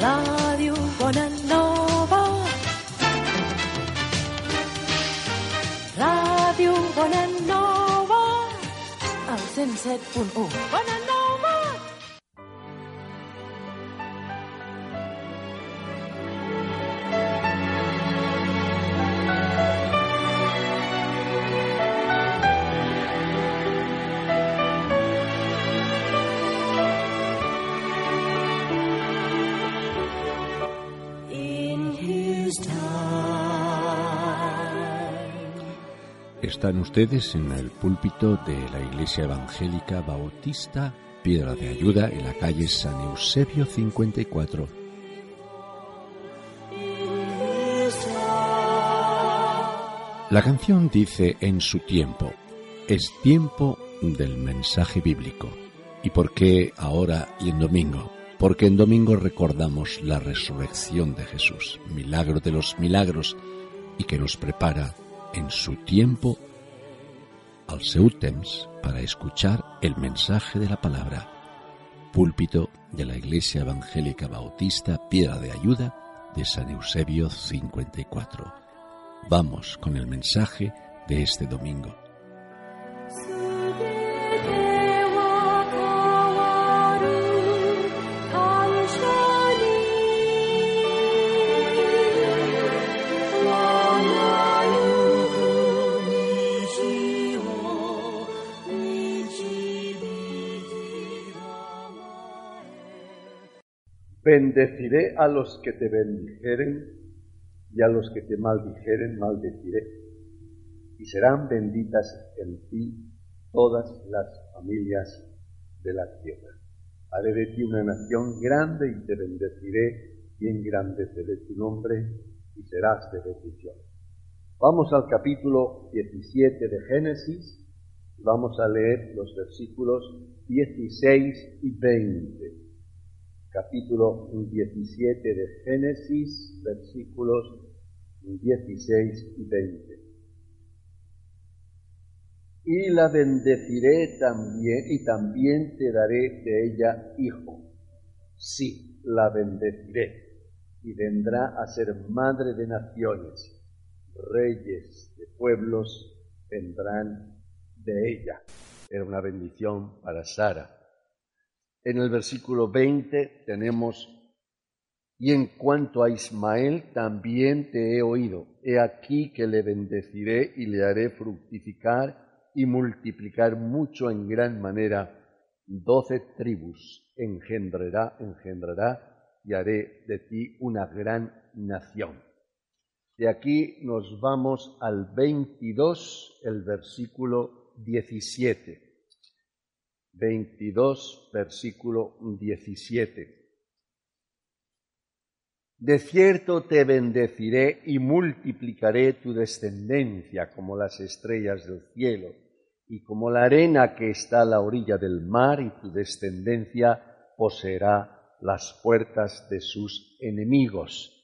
Radio Bonanova. Radio Bonanova. El 107.1. Bonanova. In Están ustedes en el púlpito de la Iglesia Evangélica Bautista Piedra de Ayuda en la calle San Eusebio 54. La canción dice en su tiempo, es tiempo del mensaje bíblico. ¿Y por qué ahora y en domingo? Porque en domingo recordamos la resurrección de Jesús, milagro de los milagros, y que nos prepara en su tiempo al seu temps para escuchar el mensaje de la palabra. Púlpito de la Iglesia Evangélica Bautista Piedra de Ayuda de San Eusebio 54. Vamos con el mensaje de este domingo. Bendeciré a los que te bendijeren y a los que te maldijeren maldeciré. Y serán benditas en ti todas las familias de la tierra. Haré de ti una nación grande y te bendeciré y engrandeceré tu nombre y serás de bendición. Vamos al capítulo 17 de Génesis y vamos a leer los versículos 16 y 20 capítulo 17 de Génesis, versículos 16 y 20. Y la bendeciré también, y también te daré de ella hijo. Sí, la bendeciré, y vendrá a ser madre de naciones, reyes de pueblos vendrán de ella. Era una bendición para Sara. En el versículo 20 tenemos, y en cuanto a Ismael también te he oído, he aquí que le bendeciré y le haré fructificar y multiplicar mucho en gran manera, doce tribus engendrará, engendrará y haré de ti una gran nación. De aquí nos vamos al 22, el versículo 17. 22, versículo 17. De cierto te bendeciré y multiplicaré tu descendencia como las estrellas del cielo y como la arena que está a la orilla del mar y tu descendencia poseerá las puertas de sus enemigos.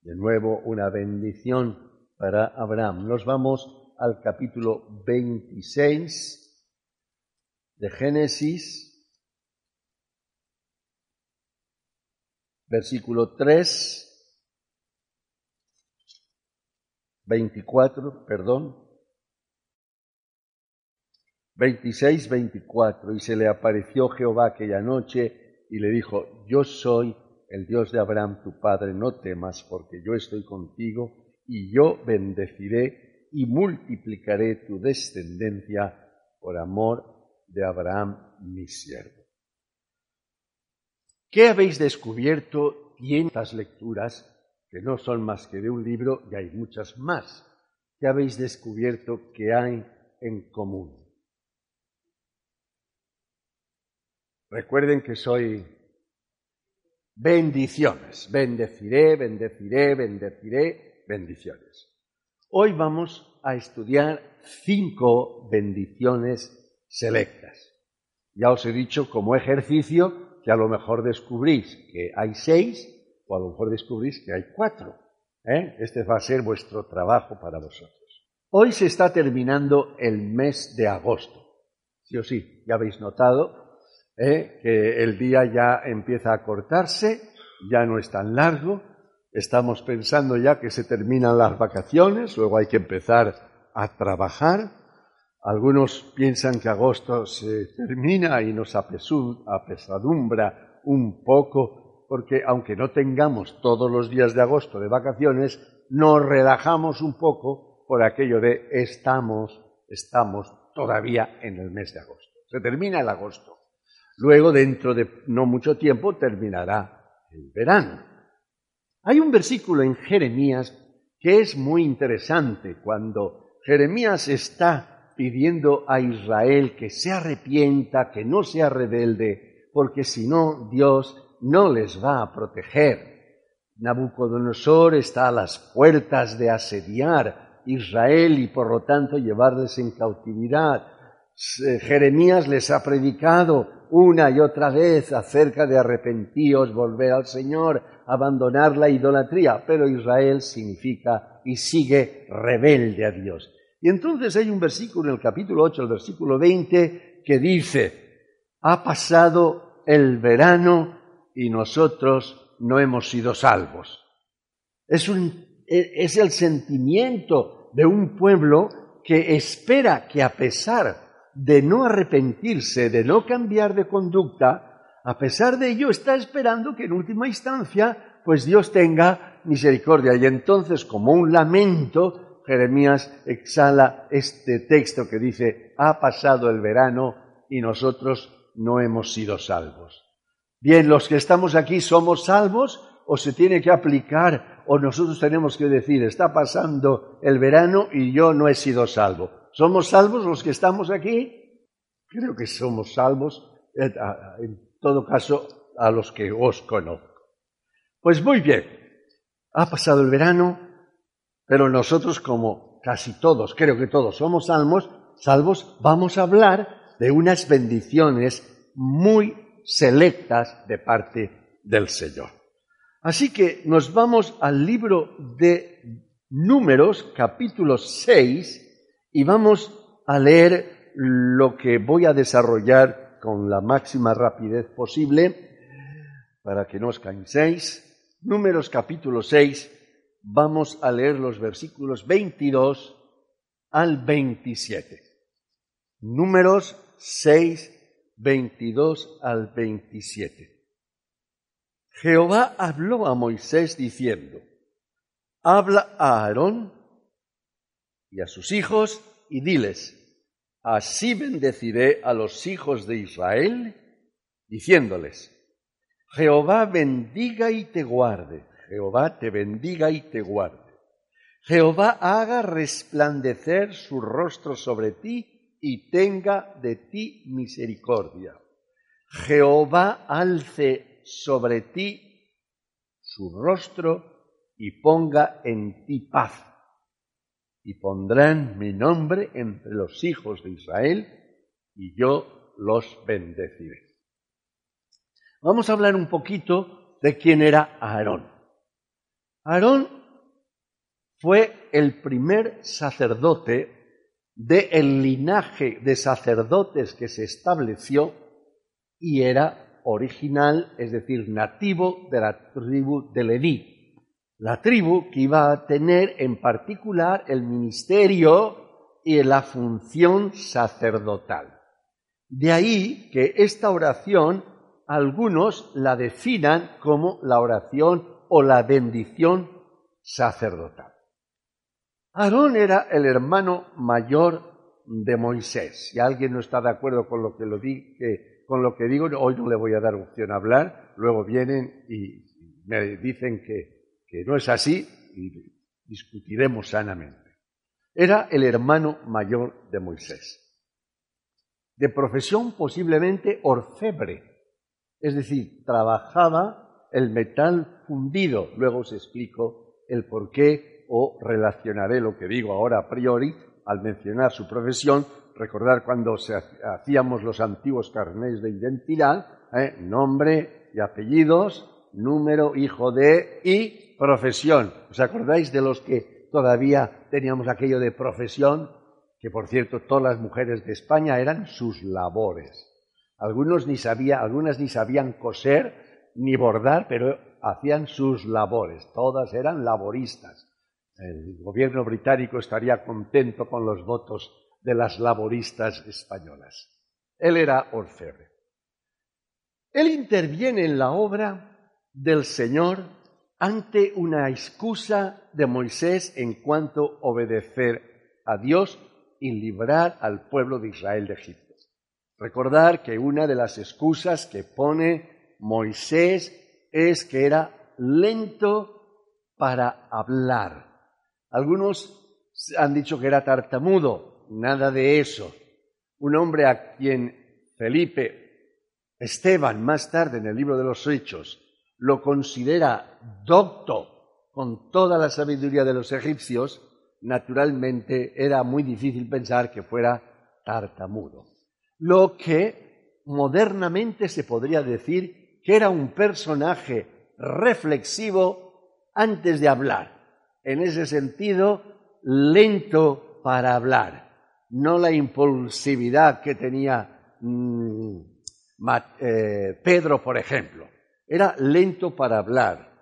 De nuevo una bendición para Abraham. Nos vamos al capítulo 26 de Génesis, versículo 3, 24, perdón, 26, 24, y se le apareció Jehová aquella noche y le dijo, yo soy el Dios de Abraham tu padre, no temas, porque yo estoy contigo, y yo bendeciré y multiplicaré tu descendencia por amor de Abraham mi siervo. ¿Qué habéis descubierto en estas lecturas, que no son más que de un libro y hay muchas más? ¿Qué habéis descubierto que hay en común? Recuerden que soy bendiciones. Bendeciré, bendeciré, bendeciré, bendiciones. Hoy vamos a estudiar cinco bendiciones selectas. Ya os he dicho como ejercicio que a lo mejor descubrís que hay seis o a lo mejor descubrís que hay cuatro. ¿eh? Este va a ser vuestro trabajo para vosotros. Hoy se está terminando el mes de agosto. Sí o sí, ya habéis notado ¿eh? que el día ya empieza a cortarse ya no es tan largo, estamos pensando ya que se terminan las vacaciones, luego hay que empezar a trabajar. Algunos piensan que agosto se termina y nos apesadumbra un poco, porque aunque no tengamos todos los días de agosto de vacaciones, nos relajamos un poco por aquello de estamos, estamos todavía en el mes de agosto. Se termina el agosto. Luego, dentro de no mucho tiempo, terminará el verano. Hay un versículo en Jeremías que es muy interesante cuando Jeremías está pidiendo a Israel que se arrepienta, que no sea rebelde, porque si no, Dios no les va a proteger. Nabucodonosor está a las puertas de asediar Israel y por lo tanto llevarles en cautividad. Jeremías les ha predicado una y otra vez acerca de arrepentíos, volver al Señor, abandonar la idolatría, pero Israel significa y sigue rebelde a Dios. Y entonces hay un versículo en el capítulo 8, el versículo 20, que dice, ha pasado el verano y nosotros no hemos sido salvos. Es, un, es el sentimiento de un pueblo que espera que a pesar de no arrepentirse, de no cambiar de conducta, a pesar de ello está esperando que en última instancia pues Dios tenga misericordia. Y entonces, como un lamento, Jeremías exhala este texto que dice, ha pasado el verano y nosotros no hemos sido salvos. Bien, los que estamos aquí somos salvos o se tiene que aplicar o nosotros tenemos que decir, está pasando el verano y yo no he sido salvo. ¿Somos salvos los que estamos aquí? Creo que somos salvos, eh, en todo caso, a los que os conozco. Pues muy bien, ha pasado el verano, pero nosotros como casi todos, creo que todos somos salvos, salvos, vamos a hablar de unas bendiciones muy selectas de parte del Señor. Así que nos vamos al libro de Números, capítulo 6, y vamos a leer lo que voy a desarrollar con la máxima rapidez posible para que no os canséis. Números capítulo 6, vamos a leer los versículos 22 al 27. Números 6, 22 al 27. Jehová habló a Moisés diciendo, habla a Aarón y a sus hijos y diles, así bendeciré a los hijos de Israel, diciéndoles, Jehová bendiga y te guarde, Jehová te bendiga y te guarde. Jehová haga resplandecer su rostro sobre ti y tenga de ti misericordia. Jehová alce sobre ti su rostro y ponga en ti paz y pondrán mi nombre entre los hijos de Israel y yo los bendeciré. Vamos a hablar un poquito de quién era Aarón. Aarón fue el primer sacerdote del linaje de sacerdotes que se estableció y era original, es decir, nativo de la tribu de Leví la tribu que iba a tener en particular el ministerio y la función sacerdotal. De ahí que esta oración algunos la definan como la oración o la bendición sacerdotal. Aarón era el hermano mayor de Moisés. Si alguien no está de acuerdo con lo que, lo con lo que digo, hoy no le voy a dar opción a hablar, luego vienen y me dicen que que no es así y discutiremos sanamente. Era el hermano mayor de Moisés. De profesión posiblemente orfebre, es decir, trabajaba el metal fundido. Luego os explico el por qué o relacionaré lo que digo ahora a priori al mencionar su profesión. Recordar cuando hacíamos los antiguos carnés de identidad, ¿eh? nombre y apellidos, número, hijo de y profesión. ¿Os acordáis de los que todavía teníamos aquello de profesión? Que por cierto, todas las mujeres de España eran sus labores. Algunos ni sabía, algunas ni sabían coser ni bordar, pero hacían sus labores, todas eran laboristas. El gobierno británico estaría contento con los votos de las laboristas españolas. Él era orfebre. Él interviene en la obra del Señor ante una excusa de Moisés en cuanto a obedecer a Dios y librar al pueblo de Israel de Egipto. Recordar que una de las excusas que pone Moisés es que era lento para hablar. Algunos han dicho que era tartamudo, nada de eso. Un hombre a quien Felipe, Esteban, más tarde en el libro de los Hechos, lo considera docto con toda la sabiduría de los egipcios, naturalmente era muy difícil pensar que fuera tartamudo. Lo que modernamente se podría decir que era un personaje reflexivo antes de hablar en ese sentido, lento para hablar, no la impulsividad que tenía mm, eh, Pedro, por ejemplo. Era lento para hablar.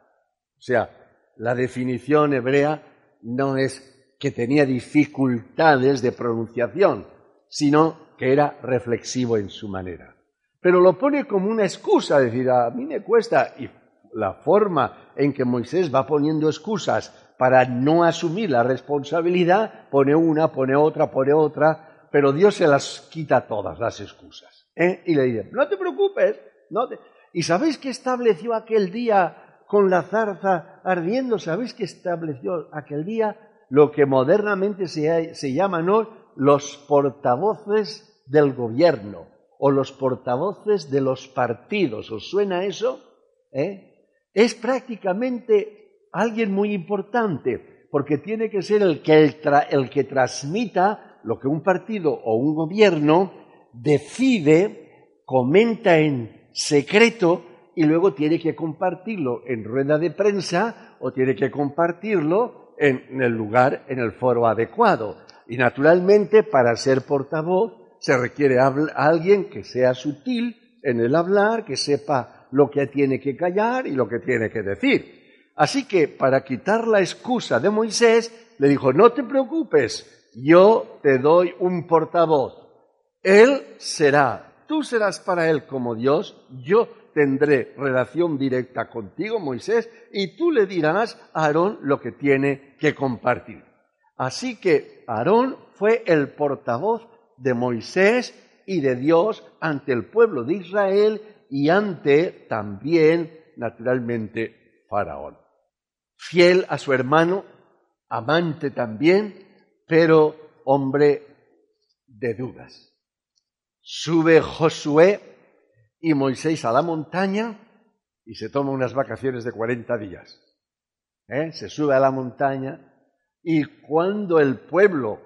O sea, la definición hebrea no es que tenía dificultades de pronunciación, sino que era reflexivo en su manera. Pero lo pone como una excusa, decir, a mí me cuesta, y la forma en que Moisés va poniendo excusas para no asumir la responsabilidad, pone una, pone otra, pone otra, pero Dios se las quita todas las excusas. ¿eh? Y le dice, no te preocupes, no ¿y sabéis qué estableció aquel día con la zarza ardiendo? ¿Sabéis qué estableció aquel día? Lo que modernamente se, se llaman los portavoces del gobierno o los portavoces de los partidos. ¿Os suena eso? ¿Eh? Es prácticamente alguien muy importante, porque tiene que ser el que, el, que transmita lo que un partido o un gobierno decide, comenta en secreto y luego tiene que compartirlo en rueda de prensa o tiene que compartirlo en el lugar, en el foro adecuado. Y naturalmente, para ser portavoz, se requiere alguien que sea sutil en el hablar, que sepa lo que tiene que callar y lo que tiene que decir. Así que para quitar la excusa de Moisés, le dijo, no te preocupes, yo te doy un portavoz. Él será, tú serás para él como Dios, yo tendré relación directa contigo, Moisés, y tú le dirás a Aarón lo que tiene que compartir. Así que Aarón fue el portavoz de Moisés y de Dios ante el pueblo de Israel y ante también, naturalmente, Faraón fiel a su hermano, amante también, pero hombre de dudas. Sube Josué y Moisés a la montaña y se toma unas vacaciones de 40 días. ¿Eh? Se sube a la montaña y cuando el pueblo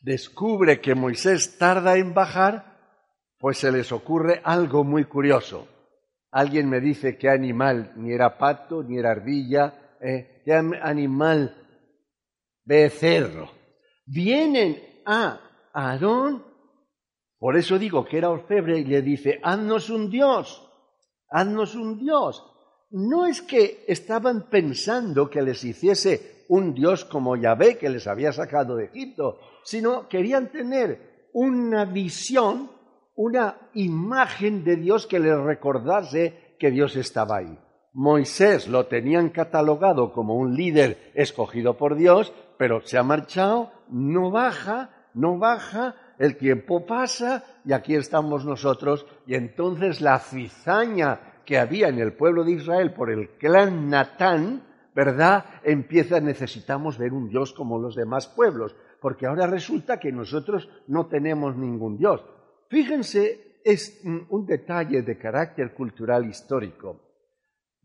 descubre que Moisés tarda en bajar, pues se les ocurre algo muy curioso. Alguien me dice que animal ni era pato, ni era ardilla, eh, qué animal becerro. Vienen a Aarón, por eso digo que era orfebre, y le dice, haznos un Dios, haznos un Dios. No es que estaban pensando que les hiciese un Dios como Yahvé que les había sacado de Egipto, sino querían tener una visión, una imagen de Dios que les recordase que Dios estaba ahí. Moisés lo tenían catalogado como un líder escogido por Dios, pero se ha marchado, no baja, no baja, el tiempo pasa y aquí estamos nosotros y entonces la cizaña que había en el pueblo de Israel por el clan Natán, ¿verdad? Empieza, necesitamos ver un Dios como los demás pueblos, porque ahora resulta que nosotros no tenemos ningún Dios. Fíjense, es un detalle de carácter cultural histórico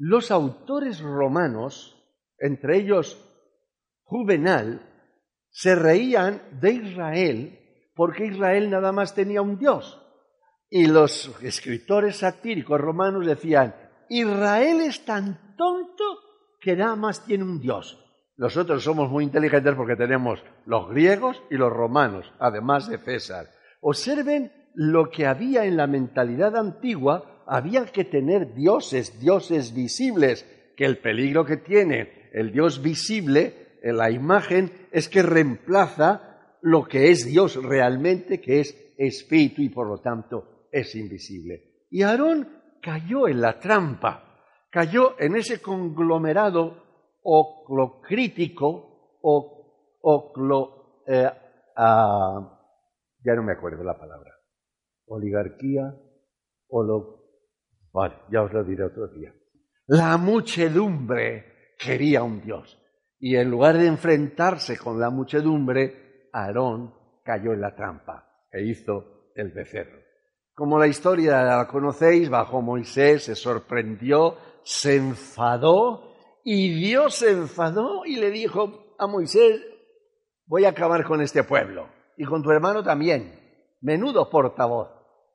los autores romanos, entre ellos Juvenal, se reían de Israel porque Israel nada más tenía un Dios. Y los escritores satíricos romanos decían, Israel es tan tonto que nada más tiene un Dios. Nosotros somos muy inteligentes porque tenemos los griegos y los romanos, además de César. Observen lo que había en la mentalidad antigua había que tener dioses, dioses visibles, que el peligro que tiene el Dios visible en la imagen es que reemplaza lo que es Dios realmente, que es espíritu y por lo tanto es invisible. Y Aarón cayó en la trampa, cayó en ese conglomerado oclocrítico, o, oclo, eh, ah, ya no me acuerdo la palabra, oligarquía, olo, vale, ya os lo diré otro día. La muchedumbre quería un Dios. Y en lugar de enfrentarse con la muchedumbre, Aarón cayó en la trampa e hizo el becerro. Como la historia la conocéis, bajó Moisés, se sorprendió, se enfadó y Dios se enfadó y le dijo a Moisés, voy a acabar con este pueblo y con tu hermano también. Menudo portavoz.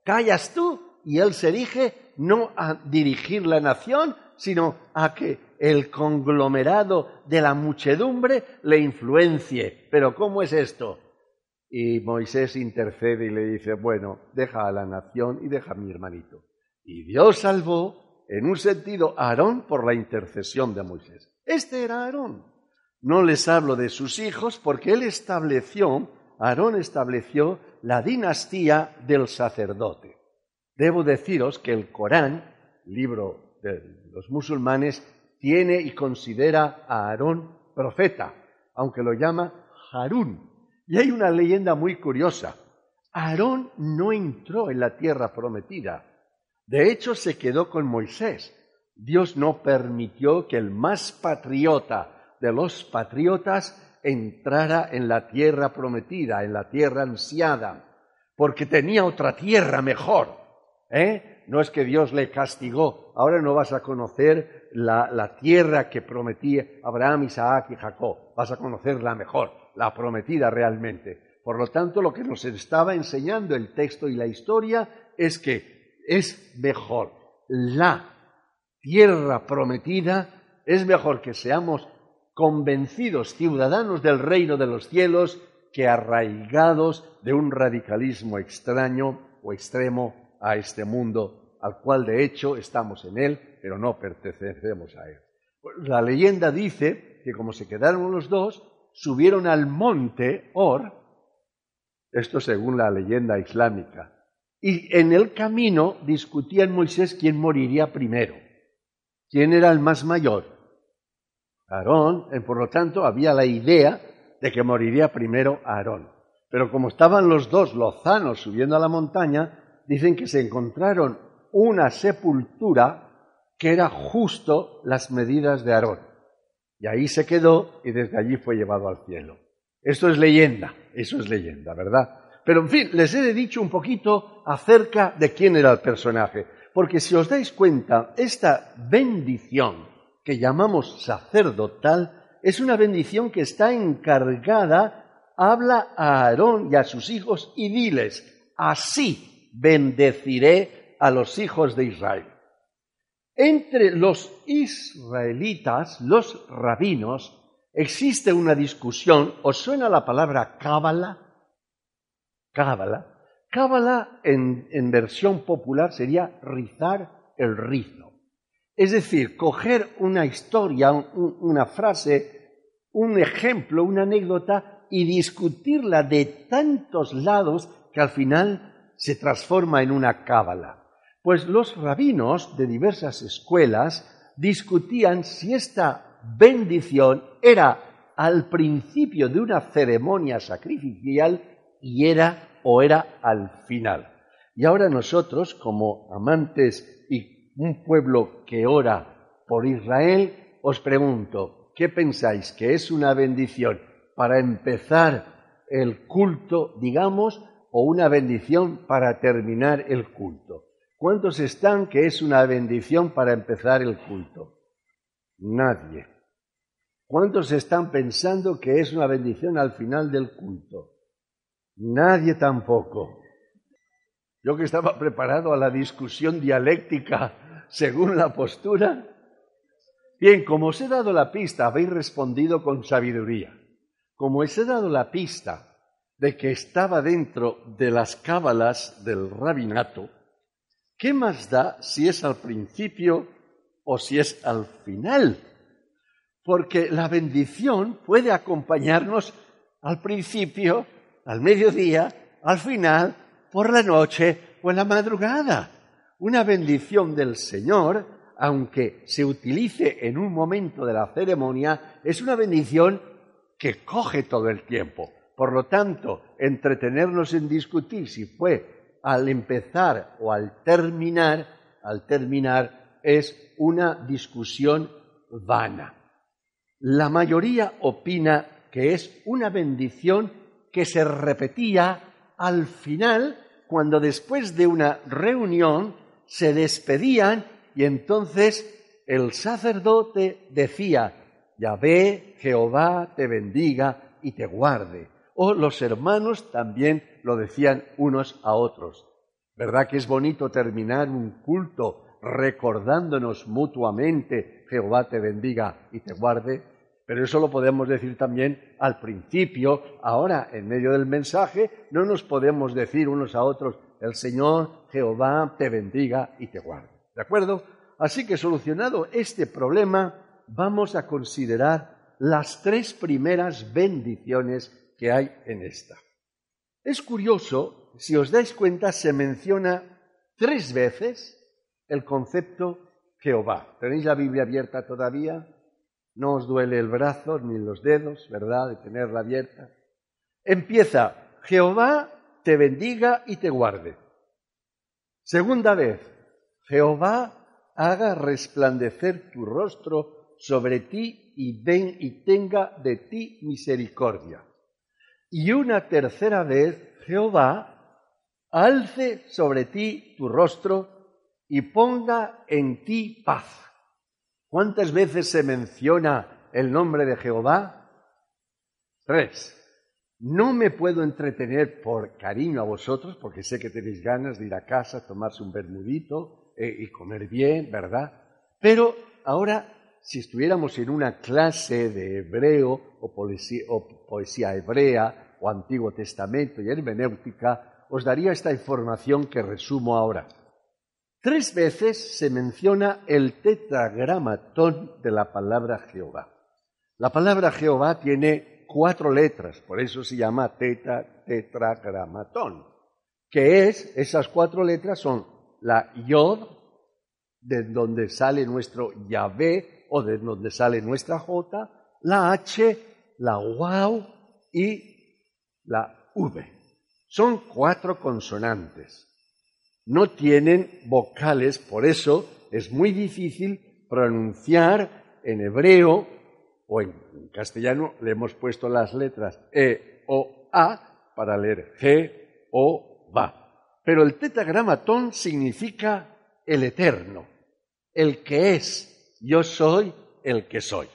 Callas tú y él se dirige no a dirigir la nación, sino a que el conglomerado de la muchedumbre le influencie. Pero ¿cómo es esto? Y Moisés intercede y le dice, bueno, deja a la nación y deja a mi hermanito. Y Dios salvó, en un sentido, a Aarón por la intercesión de Moisés. Este era Aarón. No les hablo de sus hijos porque él estableció, Aarón estableció la dinastía del sacerdote. Debo deciros que el Corán, libro de los musulmanes, tiene y considera a Aarón profeta, aunque lo llama Harún, y hay una leyenda muy curiosa. Aarón no entró en la tierra prometida. De hecho, se quedó con Moisés. Dios no permitió que el más patriota de los patriotas entrara en la tierra prometida, en la tierra ansiada, porque tenía otra tierra mejor. ¿eh? No es que Dios le castigó, ahora no vas a conocer la, tierra que prometía Abraham, Isaac y Jacob, vas a conocer la mejor la prometida realmente. Por lo tanto, lo que nos estaba enseñando el texto y la historia es que es mejor la tierra prometida, es mejor que seamos convencidos ciudadanos del reino de los cielos que arraigados de un radicalismo extraño o extremo a este mundo, al cual de hecho estamos en él, pero no pertenecemos a él. La leyenda dice que como se quedaron los dos, subieron al monte Or, esto según la leyenda islámica, y en el camino discutían Moisés quién moriría primero, quién era el más mayor. Aarón, eh, por lo tanto, había la idea de que moriría primero Aarón. Pero como estaban los dos lozanos subiendo a la montaña, dicen que se encontraron una sepultura que era justo las medidas de Aarón. Y ahí se quedó y desde allí fue llevado al cielo. Esto es leyenda, eso es leyenda, ¿verdad? Pero en fin, les he dicho un poquito acerca de quién era el personaje, porque si os dais cuenta, esta bendición que llamamos sacerdotal es una bendición que está encargada, habla a Aarón y a sus hijos y diles, así bendeciré a los hijos de Israel. Entre los israelitas, los rabinos, existe una discusión. ¿Os suena la palabra cábala? Cábala. Cábala en, versión popular sería rizar el rizo. Es decir, coger una historia, una frase, un ejemplo, una anécdota y discutirla de tantos lados que al final se transforma en una cábala. Pues los rabinos de diversas escuelas discutían si esta bendición era al principio de una ceremonia sacrificial y era o era al final. Y ahora nosotros, como amantes y un pueblo que ora por Israel, os pregunto, ¿qué pensáis? ¿Que es una bendición para empezar el culto, digamos, o una bendición para terminar el culto? ¿Cuántos están que es una bendición para empezar el culto? Nadie. ¿Cuántos están pensando que es una bendición al final del culto? Nadie tampoco. Yo que estaba preparado a la discusión dialéctica según la postura. Bien, como os he dado la pista, habéis respondido con sabiduría. Como os he dado la pista de que estaba dentro de las cábalas del rabinato, ¿Qué más da si es al principio o si es al final, porque la bendición puede acompañarnos al principio, al mediodía, al final, por la noche o en la madrugada. Una bendición del Señor, aunque se utilice en un momento de la ceremonia, es una bendición que coge todo el tiempo. Por lo tanto, entretenernos en discutir si fue al empezar o al terminar, al terminar es una discusión vana. La mayoría opina que es una bendición que se repetía al final cuando después de una reunión se despedían y entonces el sacerdote decía, Yahvé, Jehová te bendiga y te guarde. O los hermanos también lo decían unos a otros. ¿Verdad que es bonito terminar un culto recordándonos mutuamente, Jehová te bendiga y te guarde? Pero eso lo podemos decir también al principio. Ahora, en medio del mensaje, no nos podemos decir unos a otros, el Señor Jehová te bendiga y te guarde. ¿De acuerdo? Así que solucionado este problema, vamos a considerar las tres primeras bendiciones que hay en esta. Es curioso, si os dais cuenta, se menciona tres veces el concepto Jehová. ¿Tenéis la Biblia abierta todavía? No os duele el brazo ni los dedos, ¿verdad?, de tenerla abierta. Empieza, Jehová te bendiga y te guarde. Segunda vez, Jehová haga resplandecer tu rostro sobre ti y ven y tenga de ti misericordia. Y una tercera vez, Jehová alce sobre ti tu rostro y ponga en ti paz. ¿Cuántas veces se menciona el nombre de Jehová? Tres. No me puedo entretener por cariño a vosotros, porque sé que tenéis ganas de ir a casa, tomarse un bermudito eh, y comer bien, ¿verdad? Pero ahora, si estuviéramos en una clase de hebreo o poesía, o poesía hebrea o Antiguo Testamento y hermenéutica, os daría esta información que resumo ahora. Tres veces se menciona el tetragramatón de la palabra Jehová. La palabra Jehová tiene cuatro letras, por eso se llama tetragramatón, que es, esas cuatro letras son la Yod, de donde sale nuestro Yahvé o de donde sale nuestra J, la H, la Waw y la V. Son cuatro consonantes no tienen vocales, por eso es muy difícil pronunciar en hebreo o en castellano le hemos puesto las letras E o A para leer G o Va. Pero el tetragramatón significa el eterno, el que es, yo soy el que soy.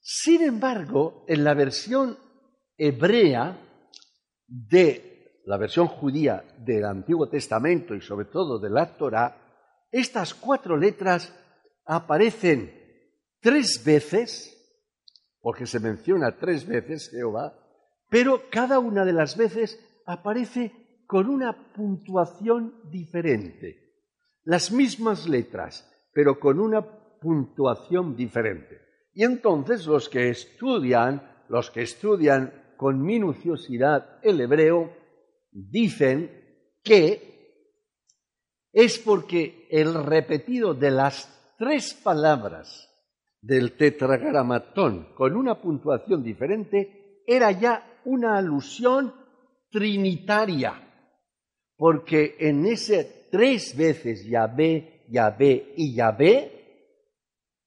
Sin embargo, en la versión hebrea de la versión judía del Antiguo Testamento y sobre todo de la Torá, estas cuatro letras aparecen tres veces, porque se menciona tres veces Jehová, pero cada una de las veces aparece con una puntuación diferente. Las mismas letras, pero con una puntuación diferente. Y entonces los que estudian, los que estudian con minuciosidad el hebreo, dicen que es porque el repetido de las tres palabras del tetragramatón con una puntuación diferente era ya una alusión trinitaria, porque en ese tres veces Yahvé, Yahvé y Yahvé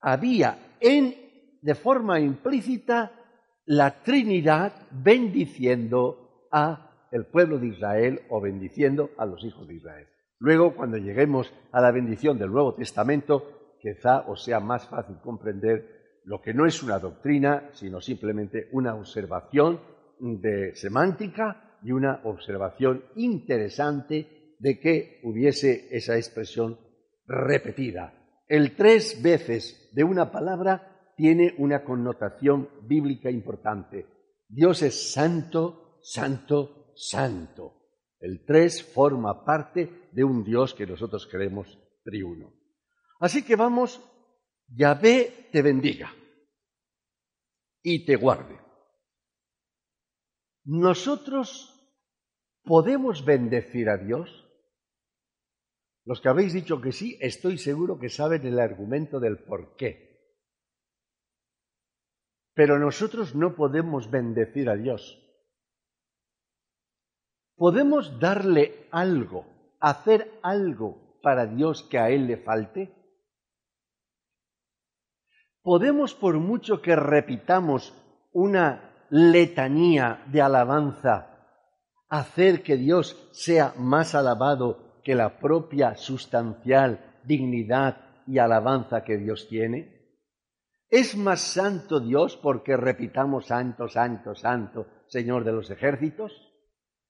había en de forma implícita la Trinidad bendiciendo a el pueblo de Israel o bendiciendo a los hijos de Israel. Luego, cuando lleguemos a la bendición del Nuevo Testamento, quizá os sea más fácil comprender lo que no es una doctrina, sino simplemente una observación de semántica y una observación interesante de que hubiese esa expresión repetida. El tres veces de una palabra tiene una connotación bíblica importante. Dios es santo, santo, santo. El tres forma parte de un Dios que nosotros creemos triuno. Así que vamos Yahvé te bendiga y te guarde. Nosotros podemos bendecir a Dios. Los que habéis dicho que sí, estoy seguro que saben el argumento del por qué. Pero nosotros no podemos bendecir a Dios. ¿Podemos darle algo, hacer algo para Dios que a Él le falte? ¿Podemos, por mucho que repitamos una letanía de alabanza, hacer que Dios sea más alabado que la propia sustancial dignidad y alabanza que Dios tiene? ¿Es más santo Dios porque repitamos santo, santo, santo, Señor de los ejércitos?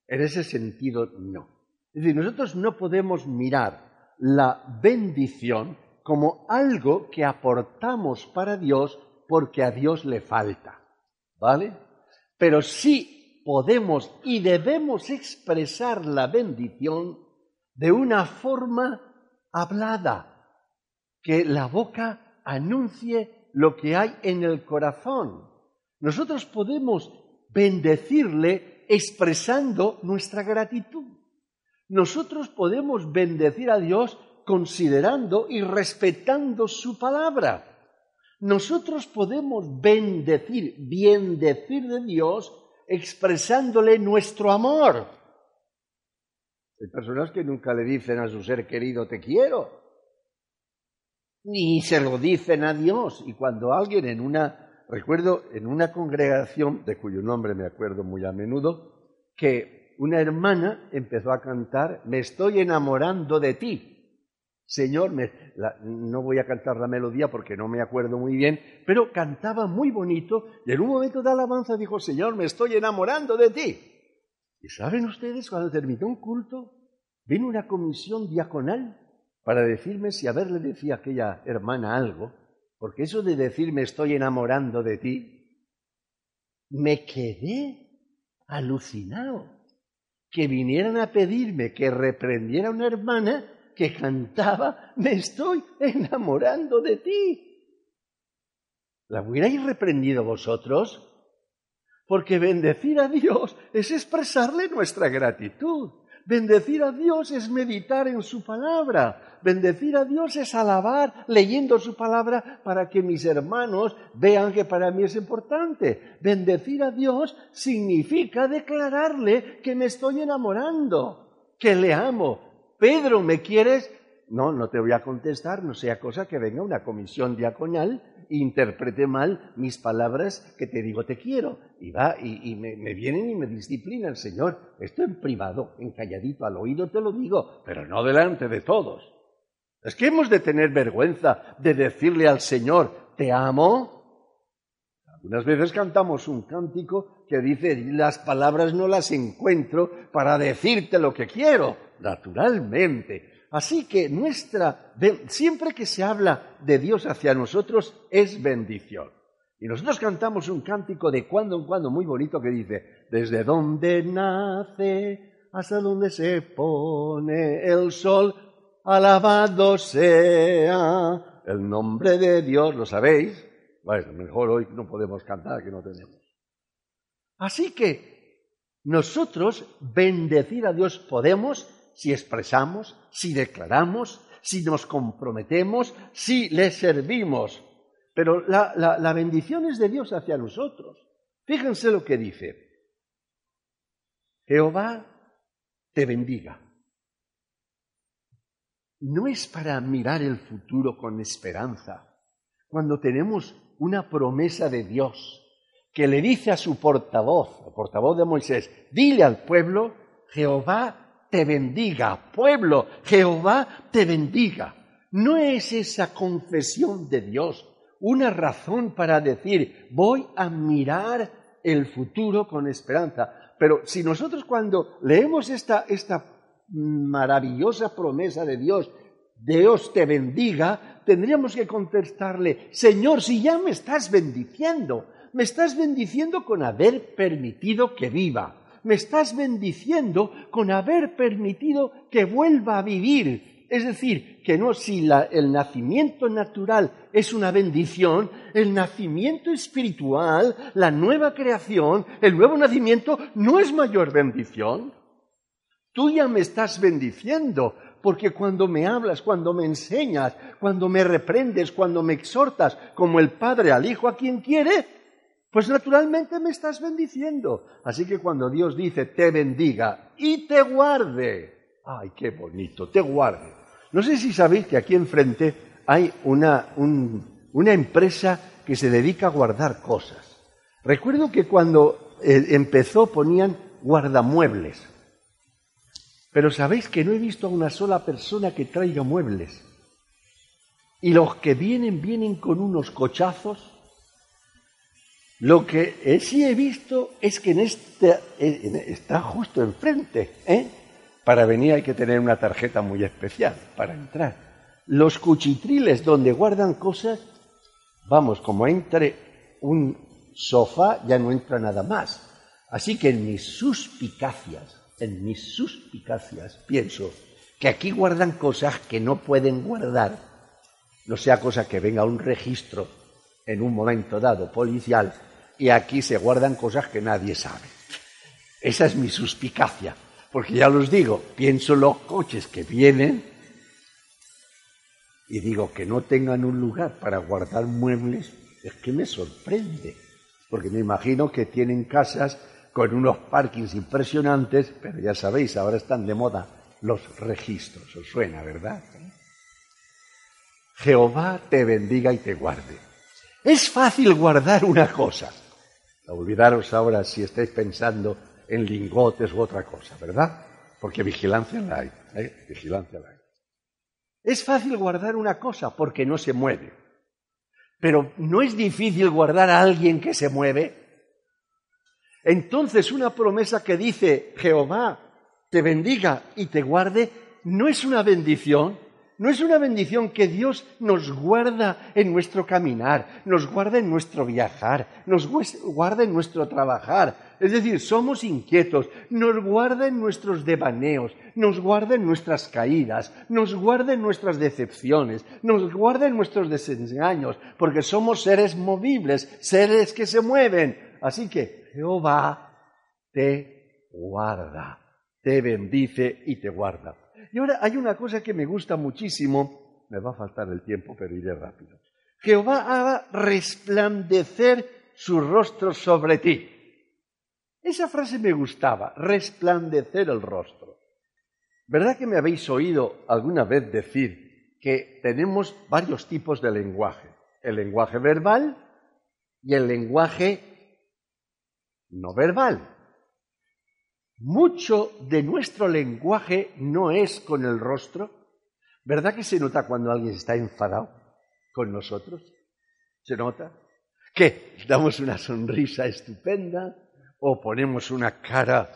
En ese sentido, no. Es decir, nosotros no podemos mirar la bendición como algo que aportamos para Dios porque a Dios le falta. ¿Vale? Pero sí podemos y debemos expresar la bendición de una forma hablada, que la boca anuncie lo que hay en el corazón. Nosotros podemos bendecirle expresando nuestra gratitud. Nosotros podemos bendecir a Dios considerando y respetando su palabra. Nosotros podemos bendecir, bien decir de Dios, expresándole nuestro amor. Hay personas que nunca le dicen a su ser querido te quiero, ni se lo dicen a Dios. Y cuando alguien en una, recuerdo, en una congregación, de cuyo nombre me acuerdo muy a menudo, que una hermana empezó a cantar, me estoy enamorando de ti. Señor, no voy a cantar la melodía porque no me acuerdo muy bien, pero cantaba muy bonito y en un momento de alabanza dijo, Señor, me estoy enamorando de ti. Y saben ustedes, cuando terminó un culto, vino una comisión diaconal para decirme si a ver le decía aquella hermana algo, porque eso de decirme estoy enamorando de ti, me quedé alucinado. Que vinieran a pedirme que reprendiera a una hermana que cantaba, me estoy enamorando de ti. ¿La hubierais reprendido vosotros? Porque bendecir a Dios es expresarle nuestra gratitud. Bendecir a Dios es meditar en su palabra. Bendecir a Dios es alabar leyendo su palabra para que mis hermanos vean que para mí es importante. Bendecir a Dios significa declararle que me estoy enamorando, que le amo, Pedro, ¿me quieres? No, no te voy a contestar, no sea cosa que venga una comisión diaconal interprete mal mis palabras que te digo te quiero. Y va, y, me, me, vienen y me disciplinan, Señor. Esto en privado, en calladito, al oído te lo digo, pero no delante de todos. Es que hemos de tener vergüenza de decirle al Señor, te amo. Algunas veces cantamos un cántico que dice, las palabras no las encuentro para decirte lo que quiero naturalmente. Así que nuestra, siempre que se habla de Dios hacia nosotros, es bendición. Y nosotros cantamos un cántico de cuando en cuando muy bonito que dice, desde donde nace hasta donde se pone el sol, alabado sea el nombre de Dios, ¿lo sabéis? Bueno, mejor hoy no podemos cantar que no tenemos. Así que nosotros bendecir a Dios podemos si expresamos, si declaramos, si nos comprometemos, si le servimos. Pero la, bendición es de Dios hacia nosotros. Fíjense lo que dice. Jehová te bendiga. No es para mirar el futuro con esperanza, cuando tenemos una promesa de Dios que le dice a su portavoz, el portavoz de Moisés, dile al pueblo, Jehová te bendiga, pueblo, Jehová te bendiga. ¿No es esa confesión de Dios una razón para decir, voy a mirar el futuro con esperanza? Pero si nosotros cuando leemos esta, esta maravillosa promesa de Dios, Dios te bendiga, tendríamos que contestarle, Señor, si ya me estás bendiciendo, me estás bendiciendo con haber permitido que viva me estás bendiciendo con haber permitido que vuelva a vivir Es decir, que no si el nacimiento natural es una bendición, el nacimiento espiritual, la nueva creación, el nuevo nacimiento no es mayor bendición. Tú ya me estás bendiciendo, porque cuando me hablas, cuando me enseñas, cuando me reprendes, cuando me exhortas, como el Padre al Hijo a quien quiere, pues naturalmente me estás bendiciendo. Así que cuando Dios dice te bendiga y te guarde, ay, qué bonito, te guarde. No sé si sabéis que aquí enfrente hay una, una empresa que se dedica a guardar cosas. Recuerdo que cuando eh, empezó ponían guardamuebles. Pero sabéis que no he visto a una sola persona que traiga muebles. Y los que vienen, vienen con unos cochazos lo que eh, sí he visto es que en este, está justo enfrente. ¿eh? Para venir hay que tener una tarjeta muy especial para entrar. Los cuchitriles donde guardan cosas, vamos, como entre un sofá ya no entra nada más. Así que en mis suspicacias, en mis suspicacias, pienso que aquí guardan cosas que no pueden guardar. No sea cosa que venga un registro en un momento dado policial y aquí se guardan cosas que nadie sabe. Esa es mi suspicacia, porque ya los digo, pienso los coches que vienen y digo que no tengan un lugar para guardar muebles, es que me sorprende, porque me imagino que tienen casas con unos parkings impresionantes, pero ya sabéis, ahora están de moda los registros, os suena, ¿verdad? Jehová te bendiga y te guarde. Es fácil guardar una cosa, Olvidaros ahora si estáis pensando en lingotes u otra cosa, ¿verdad? Porque vigilancia la hay, ¿eh? Vigilancia. Es fácil guardar una cosa porque no se mueve. Pero no es difícil guardar a alguien que se mueve. Entonces una promesa que dice Jehová te bendiga y te guarde no es una bendición, no es una bendición que Dios nos guarda en nuestro caminar, nos guarda en nuestro viajar, nos guarda en nuestro trabajar. Es decir, somos inquietos, nos guarda en nuestros devaneos, nos guarda en nuestras caídas, nos guarda en nuestras decepciones, nos guarda en nuestros desengaños, porque somos seres movibles, seres que se mueven. Así que Jehová te guarda, te bendice y te guarda. Y ahora hay una cosa que me gusta muchísimo, me va a faltar el tiempo, pero iré rápido. Jehová haga resplandecer su rostro sobre ti. Esa frase me gustaba, resplandecer el rostro. ¿Verdad que me habéis oído alguna vez decir que tenemos varios tipos de lenguaje? El lenguaje verbal y el lenguaje no verbal. Mucho de nuestro lenguaje no es con el rostro. ¿Verdad que se nota cuando alguien está enfadado con nosotros? ¿Se nota? ¿Qué? ¿Damos una sonrisa estupenda o ponemos una cara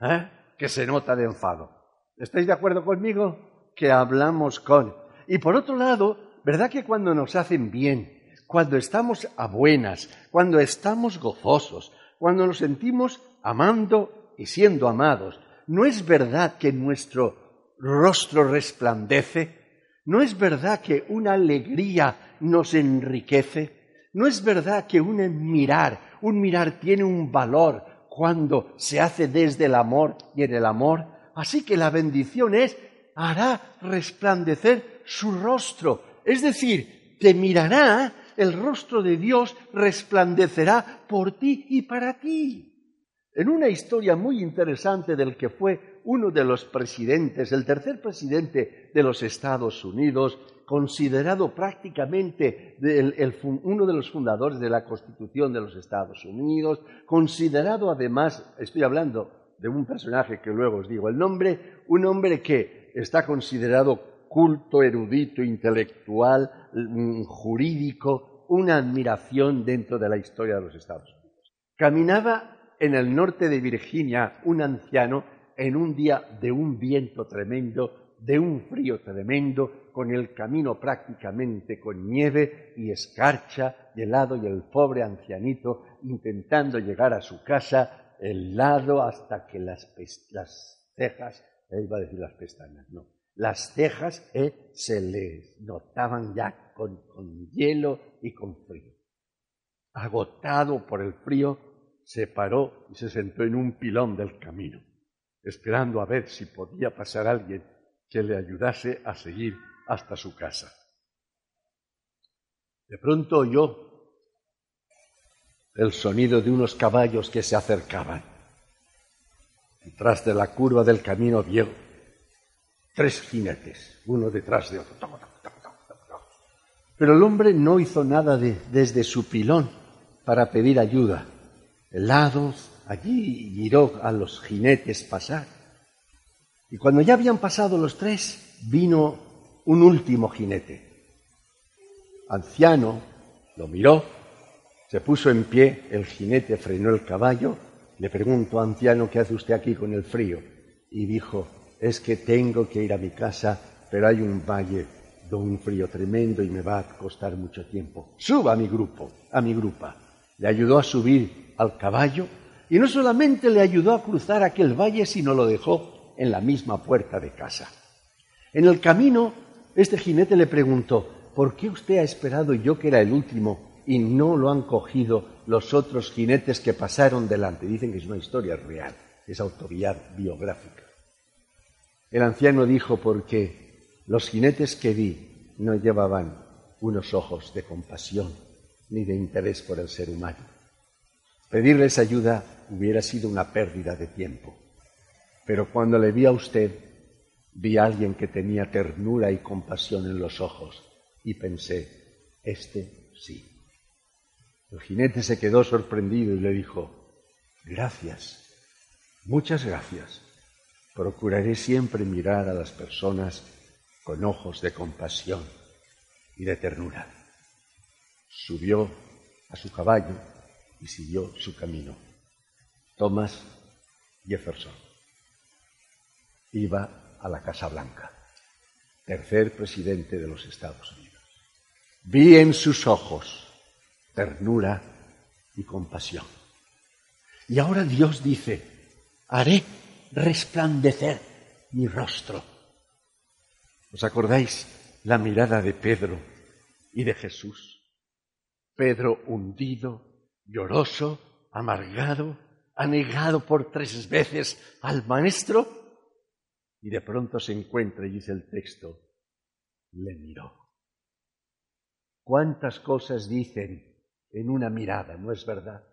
¿eh? que se nota de enfado? ¿Estáis de acuerdo conmigo? Que hablamos con. Y por otro lado, ¿verdad que cuando nos hacen bien, cuando estamos a buenas, cuando estamos gozosos, cuando nos sentimos amando y siendo amados, ¿no es verdad que nuestro rostro resplandece? ¿No es verdad que una alegría nos enriquece? ¿No es verdad que un mirar, un mirar tiene un valor cuando se hace desde el amor y en el amor? Así que la bendición es, hará resplandecer su rostro. Es decir, te mirará, el rostro de Dios resplandecerá por ti y para ti. En una historia muy interesante del que fue uno de los presidentes, el tercer presidente de los Estados Unidos, considerado prácticamente uno de los fundadores de la Constitución de los Estados Unidos, considerado además, estoy hablando de un personaje que luego os digo el nombre, un hombre que está considerado culto, erudito, intelectual, mm, jurídico, una admiración dentro de la historia de los Estados Unidos. Caminaba en el norte de Virginia un anciano en un día de un viento tremendo, de un frío tremendo, con el camino prácticamente con nieve y escarcha, helado y el pobre ancianito intentando llegar a su casa helado hasta que las, cejas, iba a decir las pestañas, no, Las cejas eh, se le notaban ya con, con hielo y con frío. Agotado por el frío, se paró y se sentó en un pilón del camino, esperando a ver si podía pasar alguien que le ayudase a seguir hasta su casa. De pronto oyó el sonido de unos caballos que se acercaban. Detrás de la curva del camino vio tres jinetes, uno detrás de otro. Pero el hombre no hizo nada desde su pilón para pedir ayuda. Helados, allí miró a los jinetes pasar. Y cuando ya habían pasado los tres, vino un último jinete. Anciano lo miró se puso en pie, el jinete frenó el caballo, le preguntó, anciano, ¿qué hace usted aquí con el frío? Y dijo, es que tengo que ir a mi casa, pero hay un valle de un frío tremendo y me va a costar mucho tiempo. Suba a mi grupo, a mi grupa. Le ayudó a subir al caballo y no solamente le ayudó a cruzar aquel valle, sino lo dejó en la misma puerta de casa. En el camino, este jinete le preguntó, ¿por qué usted ha esperado yo que era el último y no lo han cogido los otros jinetes que pasaron delante. Dicen que es una historia real, es autoridad biográfica. El anciano dijo, porque los jinetes que vi no llevaban unos ojos de compasión ni de interés por el ser humano. Pedirles ayuda hubiera sido una pérdida de tiempo. Pero cuando le vi a usted, vi a alguien que tenía ternura y compasión en los ojos y pensé, este sí. El jinete se quedó sorprendido y le dijo, gracias, muchas gracias. Procuraré siempre mirar a las personas con ojos de compasión y de ternura. Subió a su caballo y siguió su camino. Thomas Jefferson iba a la Casa Blanca, tercer presidente de los Estados Unidos. Vi en sus ojos ternura y compasión. Y ahora Dios dice, haré resplandecer mi rostro. ¿Os acordáis la mirada de Pedro y de Jesús? Pedro hundido, lloroso, amargado, anegado por tres veces al Maestro, y de pronto se encuentra, y dice el texto, le miró. ¿Cuántas cosas dicen en una mirada, ¿no es verdad?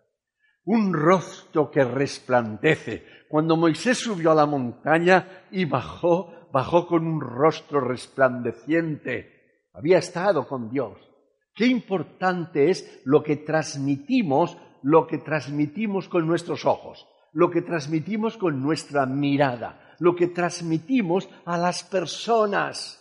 Un rostro que resplandece. Cuando Moisés subió a la montaña y bajó, bajó con un rostro resplandeciente. Había estado con Dios. Qué importante es lo que transmitimos, lo que transmitimos con nuestros ojos, lo que transmitimos con nuestra mirada, lo que transmitimos a las personas.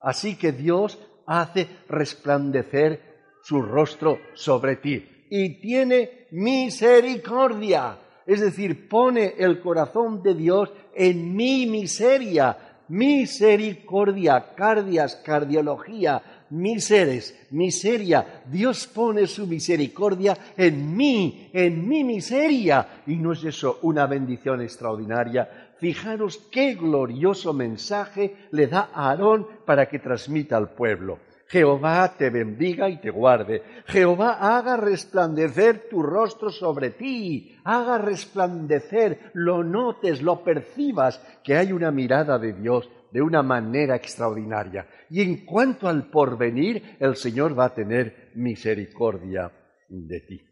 Así que Dios hace resplandecer su rostro sobre ti y tiene misericordia. Es decir, pone el corazón de Dios en mi miseria, misericordia, cardias, cardiología, miseres, miseria. Dios pone su misericordia en mí, en mi miseria. Y no es eso una bendición extraordinaria. Fijaros qué glorioso mensaje le da a Aarón para que transmita al pueblo. Jehová te bendiga y te guarde. Jehová haga resplandecer tu rostro sobre ti. Haga resplandecer, lo notes, lo percibas, que hay una mirada de Dios de una manera extraordinaria. Y en cuanto al porvenir, el Señor va a tener misericordia de ti.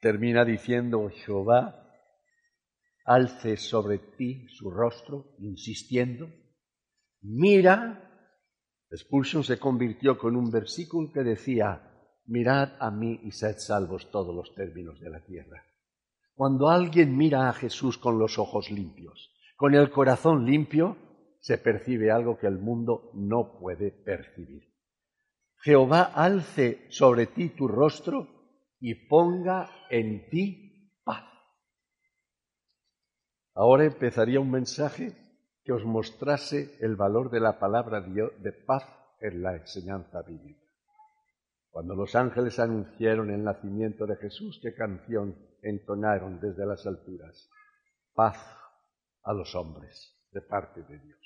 Termina diciendo Jehová, alce sobre ti su rostro, insistiendo, mira Expulsion se convirtió con un versículo que decía, mirad a mí y sed salvos todos los términos de la tierra. Cuando alguien mira a Jesús con los ojos limpios, con el corazón limpio, se percibe algo que el mundo no puede percibir. Jehová alce sobre ti tu rostro y ponga en ti paz. Ahora empezaría un mensaje que os mostrase el valor de la palabra de paz en la enseñanza bíblica. Cuando los ángeles anunciaron el nacimiento de Jesús, ¿qué canción entonaron desde las alturas? Paz a los hombres de parte de Dios.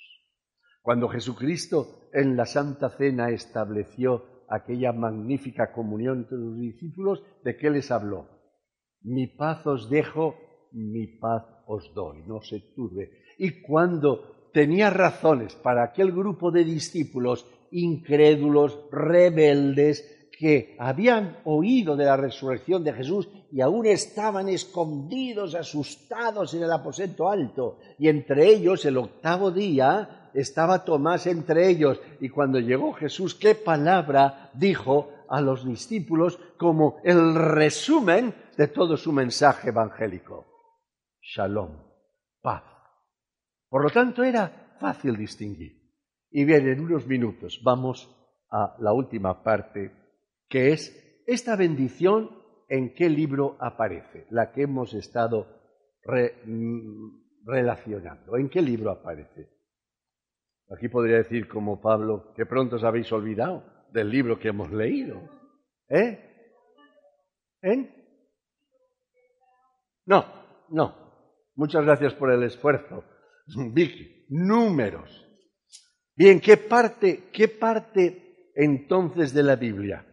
Cuando Jesucristo en la Santa Cena estableció aquella magnífica comunión entre los discípulos, ¿de qué les habló? Mi paz os dejo, mi paz os doy, no se turbe. Y cuando tenía razones para aquel grupo de discípulos incrédulos, rebeldes, que habían oído de la resurrección de Jesús y aún estaban escondidos, asustados en el aposento alto. Y entre ellos, el octavo día, estaba Tomás entre ellos. Y cuando llegó Jesús, ¿qué palabra dijo a los discípulos como el resumen de todo su mensaje evangélico? Shalom, paz. Por lo tanto, era fácil distinguir. Y bien, en unos minutos vamos a la última parte, que es esta bendición en qué libro aparece, la que hemos estado mm, relacionando. ¿En qué libro aparece? Aquí podría decir como Pablo, que pronto os habéis olvidado del libro que hemos leído. ¿Eh? ¿En? No, no. Muchas gracias por el esfuerzo. Vicky, números. Bien, ¿qué parte, qué parte entonces de la Biblia?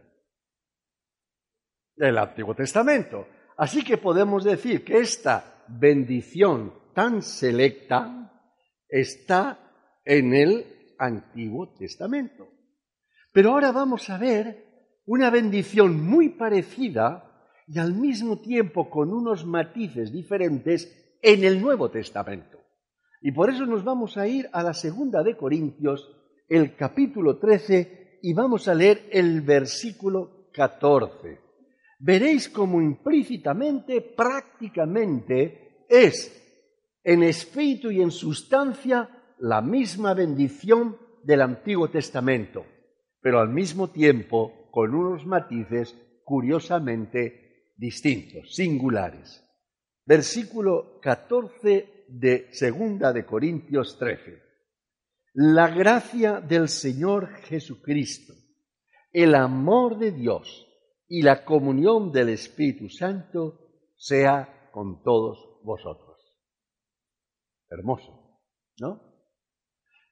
Del Antiguo Testamento. Así que podemos decir que esta bendición tan selecta está en el Antiguo Testamento. Pero ahora vamos a ver una bendición muy parecida y al mismo tiempo con unos matices diferentes en el Nuevo Testamento. Y por eso nos vamos a ir a la segunda de Corintios, el capítulo 13, y vamos a leer el versículo 14. Veréis cómo implícitamente, prácticamente, es en espíritu y en sustancia la misma bendición del Antiguo Testamento, pero al mismo tiempo con unos matices curiosamente distintos, singulares. Versículo 14 de Segunda de Corintios 13. La gracia del Señor Jesucristo, el amor de Dios y la comunión del Espíritu Santo sea con todos vosotros. Hermoso, ¿no?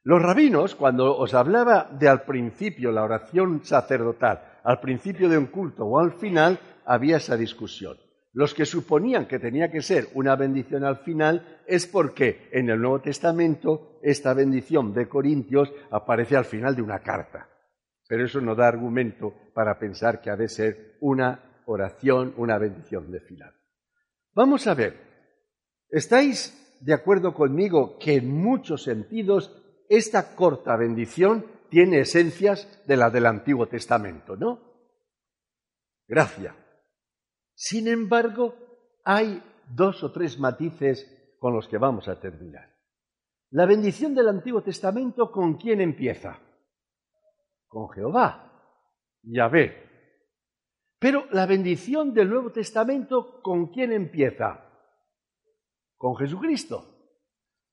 Los rabinos, cuando os hablaba de al principio la oración sacerdotal, al principio de un culto o al final, había esa discusión. Los que suponían que tenía que ser una bendición al final es porque en el Nuevo Testamento esta bendición de Corintios aparece al final de una carta. Pero eso no da argumento para pensar que ha de ser una oración, una bendición de final. Vamos a ver, ¿estáis de acuerdo conmigo que en muchos sentidos esta corta bendición tiene esencias de la del Antiguo Testamento, ¿no? Gracias. Sin embargo, hay dos o tres matices con los que vamos a terminar. La bendición del Antiguo Testamento, ¿con quién empieza? Con Jehová, Yahvé. Pero la bendición del Nuevo Testamento, ¿con quién empieza? Con Jesucristo.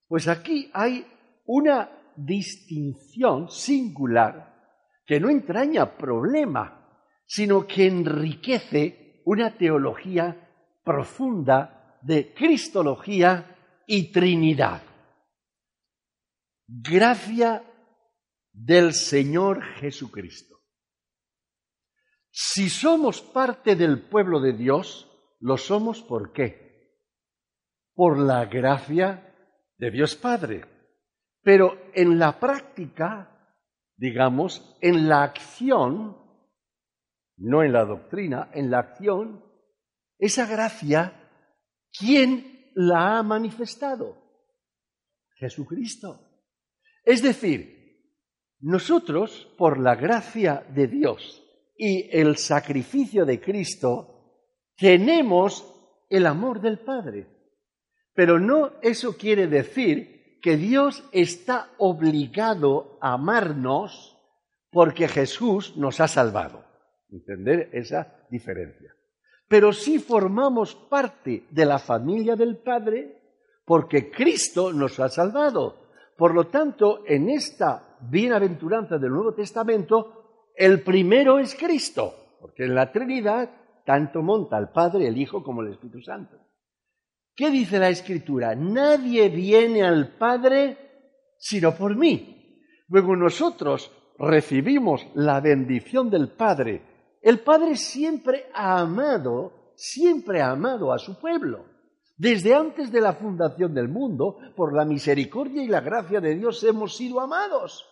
Pues aquí hay una distinción singular que no entraña problema, sino que enriquece una teología profunda de Cristología y Trinidad. Gracia del Señor Jesucristo. Si somos parte del pueblo de Dios, lo somos por qué? Por la gracia de Dios Padre. Pero en la práctica, digamos, en la acción, no en la doctrina, en la acción, esa gracia, ¿quién la ha manifestado? Jesucristo. Es decir, nosotros, por la gracia de Dios y el sacrificio de Cristo, tenemos el amor del Padre. Pero no eso quiere decir que Dios está obligado a amarnos porque Jesús nos ha salvado. Entender esa diferencia. Pero sí formamos parte de la familia del Padre porque Cristo nos ha salvado. Por lo tanto, en esta bienaventuranza del Nuevo Testamento, el primero es Cristo, porque en la Trinidad tanto monta el Padre, el Hijo como el Espíritu Santo. ¿Qué dice la Escritura? Nadie viene al Padre sino por mí. Luego nosotros recibimos la bendición del Padre. El Padre siempre ha amado, siempre ha amado a su pueblo. Desde antes de la fundación del mundo, por la misericordia y la gracia de Dios hemos sido amados.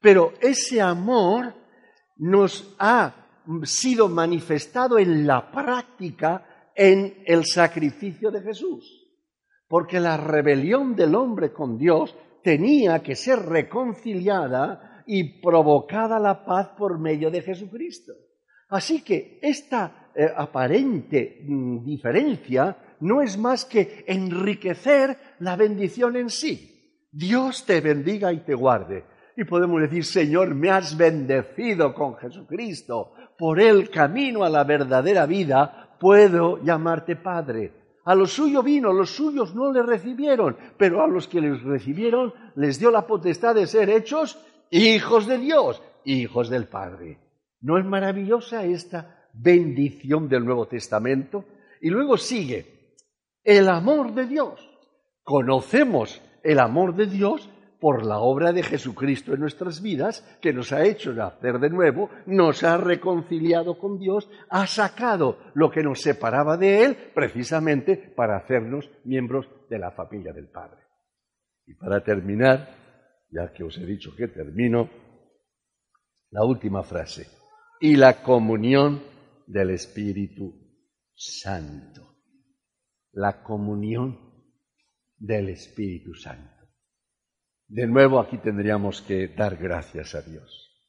Pero ese amor nos ha sido manifestado en la práctica en el sacrificio de Jesús. Porque la rebelión del hombre con Dios tenía que ser reconciliada y provocada la paz por medio de Jesucristo. Así que esta eh, aparente mm, diferencia no es más que enriquecer la bendición en sí. Dios te bendiga y te guarde. Y podemos decir, Señor, me has bendecido con Jesucristo. Por el camino a la verdadera vida puedo llamarte Padre. A los suyos vino, los suyos no le recibieron, pero a los que les recibieron les dio la potestad de ser hechos hijos de Dios, hijos del Padre. ¿No es maravillosa esta bendición del Nuevo Testamento? Y luego sigue, el amor de Dios. Conocemos el amor de Dios por la obra de Jesucristo en nuestras vidas, que nos ha hecho nacer de nuevo, nos ha reconciliado con Dios, ha sacado lo que nos separaba de Él, precisamente para hacernos miembros de la familia del Padre. Y para terminar, ya que os he dicho que termino, la última frase. Y la comunión del Espíritu Santo. La comunión del Espíritu Santo. De nuevo aquí tendríamos que dar gracias a Dios.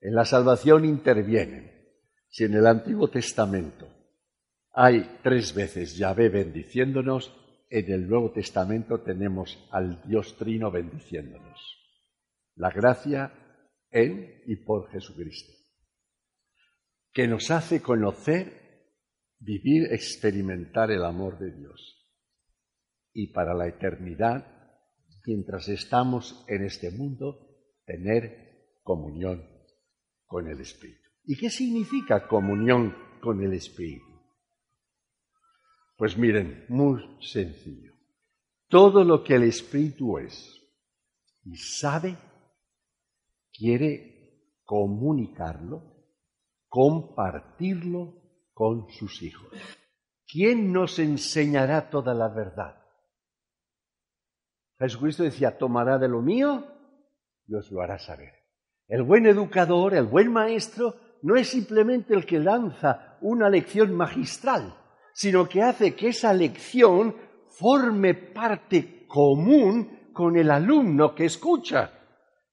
En la salvación intervienen. Si en el Antiguo Testamento hay tres veces Yahvé bendiciéndonos, en el Nuevo Testamento tenemos al Dios Trino bendiciéndonos. La gracia en y por Jesucristo, que nos hace conocer, vivir, experimentar el amor de Dios. Y para la eternidad, mientras estamos en este mundo, tener comunión con el Espíritu. ¿Y qué significa comunión con el Espíritu? Pues miren, muy sencillo. Todo lo que el Espíritu es y sabe, quiere comunicarlo, compartirlo con sus hijos. ¿Quién nos enseñará toda la verdad? Jesucristo decía, tomará de lo mío y os lo hará saber. El buen educador, el buen maestro, no es simplemente el que lanza una lección magistral, sino que hace que esa lección forme parte común con el alumno que escucha,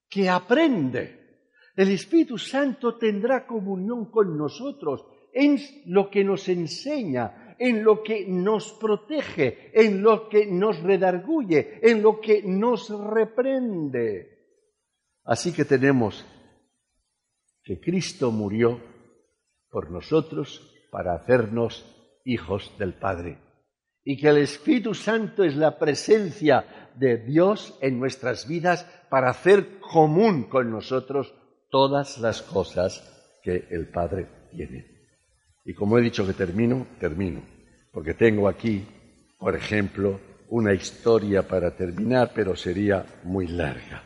que aprende. El Espíritu Santo tendrá comunión con nosotros en lo que nos enseña, en lo que nos protege, en lo que nos redarguye, en lo que nos reprende. Así que tenemos que Cristo murió por nosotros para hacernos hijos del Padre. Y que el Espíritu Santo es la presencia de Dios en nuestras vidas para hacer común con nosotros todas las cosas que el Padre tiene. Y como he dicho que termino, termino, porque tengo aquí, por ejemplo, una historia para terminar, pero sería muy larga.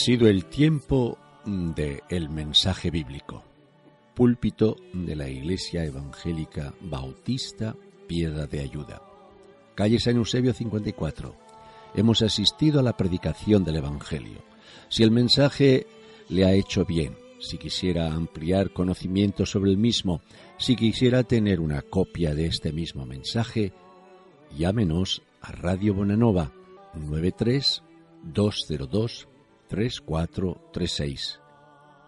Sido el tiempo de el mensaje bíblico. Púlpito de la Iglesia Evangélica Bautista Piedra de Ayuda. Calle San Eusebio 54. Hemos asistido a la predicación del Evangelio. Si el mensaje le ha hecho bien, si quisiera ampliar conocimiento sobre el mismo, si quisiera tener una copia de este mismo mensaje, llámenos a Radio Bonanova 93 202 3436.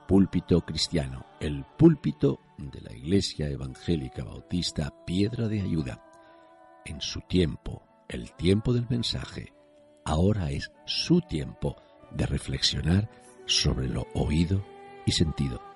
Púlpito Cristiano, el púlpito de la Iglesia Evangélica Bautista Piedra de Ayuda. En su tiempo, el tiempo del mensaje, ahora es su tiempo de reflexionar sobre lo oído y sentido.